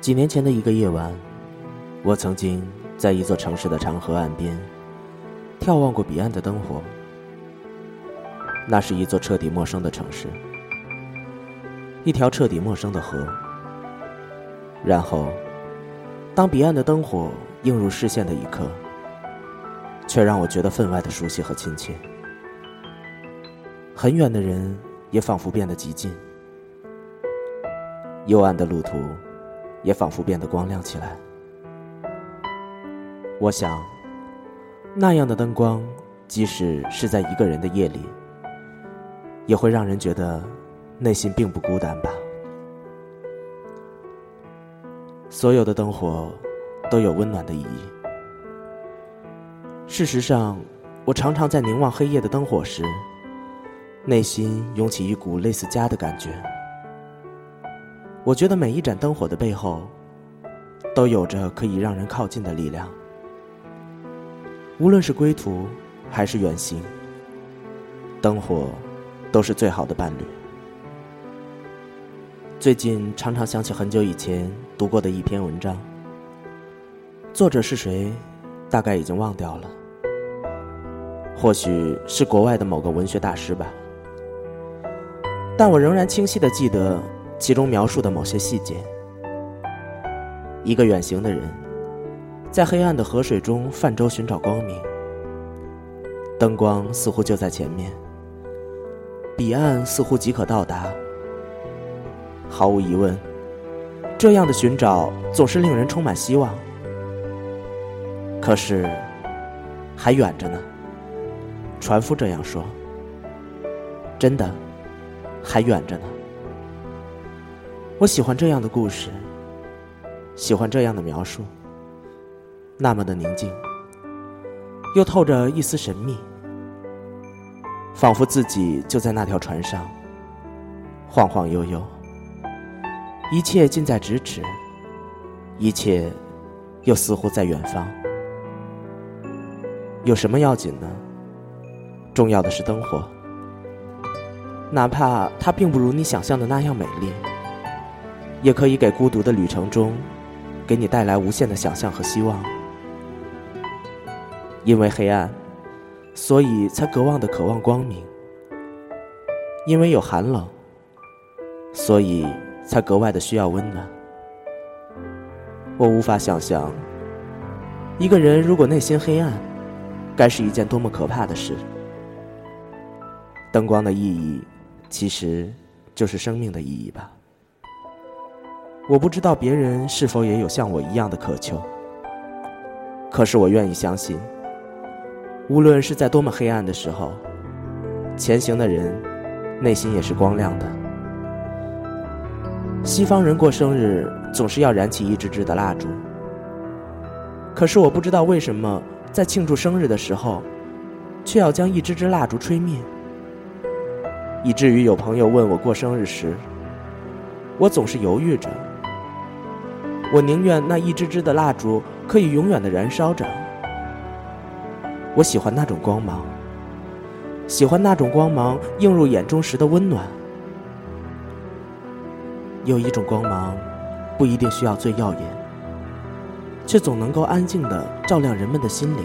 几年前的一个夜晚，我曾经在一座城市的长河岸边眺望过彼岸的灯火。那是一座彻底陌生的城市，一条彻底陌生的河。然后，当彼岸的灯火映入视线的一刻，却让我觉得分外的熟悉和亲切。很远的人也仿佛变得极近，幽暗的路途。也仿佛变得光亮起来。我想，那样的灯光，即使是在一个人的夜里，也会让人觉得内心并不孤单吧。所有的灯火都有温暖的意义。事实上，我常常在凝望黑夜的灯火时，内心涌起一股类似家的感觉。我觉得每一盏灯火的背后，都有着可以让人靠近的力量。无论是归途，还是远行，灯火都是最好的伴侣。最近常常想起很久以前读过的一篇文章，作者是谁，大概已经忘掉了。或许是国外的某个文学大师吧，但我仍然清晰的记得。其中描述的某些细节：一个远行的人，在黑暗的河水中泛舟寻找光明，灯光似乎就在前面，彼岸似乎即可到达。毫无疑问，这样的寻找总是令人充满希望。可是，还远着呢。船夫这样说。真的，还远着呢。我喜欢这样的故事，喜欢这样的描述，那么的宁静，又透着一丝神秘，仿佛自己就在那条船上，晃晃悠悠，一切近在咫尺，一切又似乎在远方。有什么要紧呢？重要的是灯火，哪怕它并不如你想象的那样美丽。也可以给孤独的旅程中，给你带来无限的想象和希望。因为黑暗，所以才格外的渴望光明；因为有寒冷，所以才格外的需要温暖。我无法想象，一个人如果内心黑暗，该是一件多么可怕的事。灯光的意义，其实就是生命的意义吧。我不知道别人是否也有像我一样的渴求，可是我愿意相信，无论是在多么黑暗的时候，前行的人内心也是光亮的。西方人过生日总是要燃起一支支的蜡烛，可是我不知道为什么在庆祝生日的时候，却要将一支支蜡烛吹灭，以至于有朋友问我过生日时，我总是犹豫着。我宁愿那一支支的蜡烛可以永远的燃烧着。我喜欢那种光芒，喜欢那种光芒映入眼中时的温暖。有一种光芒，不一定需要最耀眼，却总能够安静的照亮人们的心灵。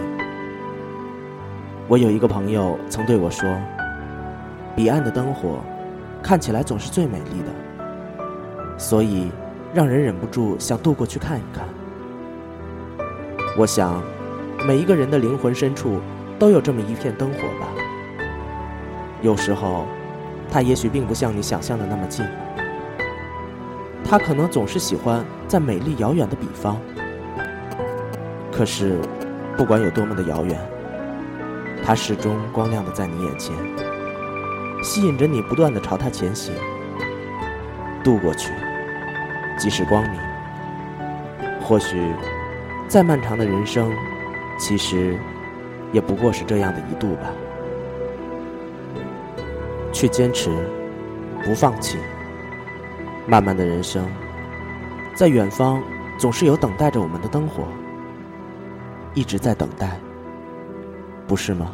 我有一个朋友曾对我说：“彼岸的灯火，看起来总是最美丽的。”所以。让人忍不住想渡过去看一看。我想，每一个人的灵魂深处都有这么一片灯火吧。有时候，它也许并不像你想象的那么近，它可能总是喜欢在美丽遥远的彼方。可是，不管有多么的遥远，它始终光亮的在你眼前，吸引着你不断的朝它前行，渡过去。即是光明。或许，再漫长的人生，其实也不过是这样的一度吧。去坚持，不放弃。漫漫的人生，在远方总是有等待着我们的灯火，一直在等待，不是吗？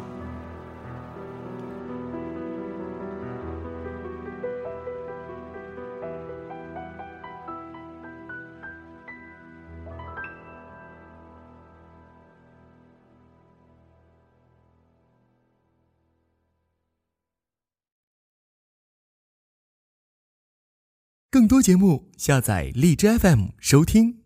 更多节目，下载荔枝 FM 收听。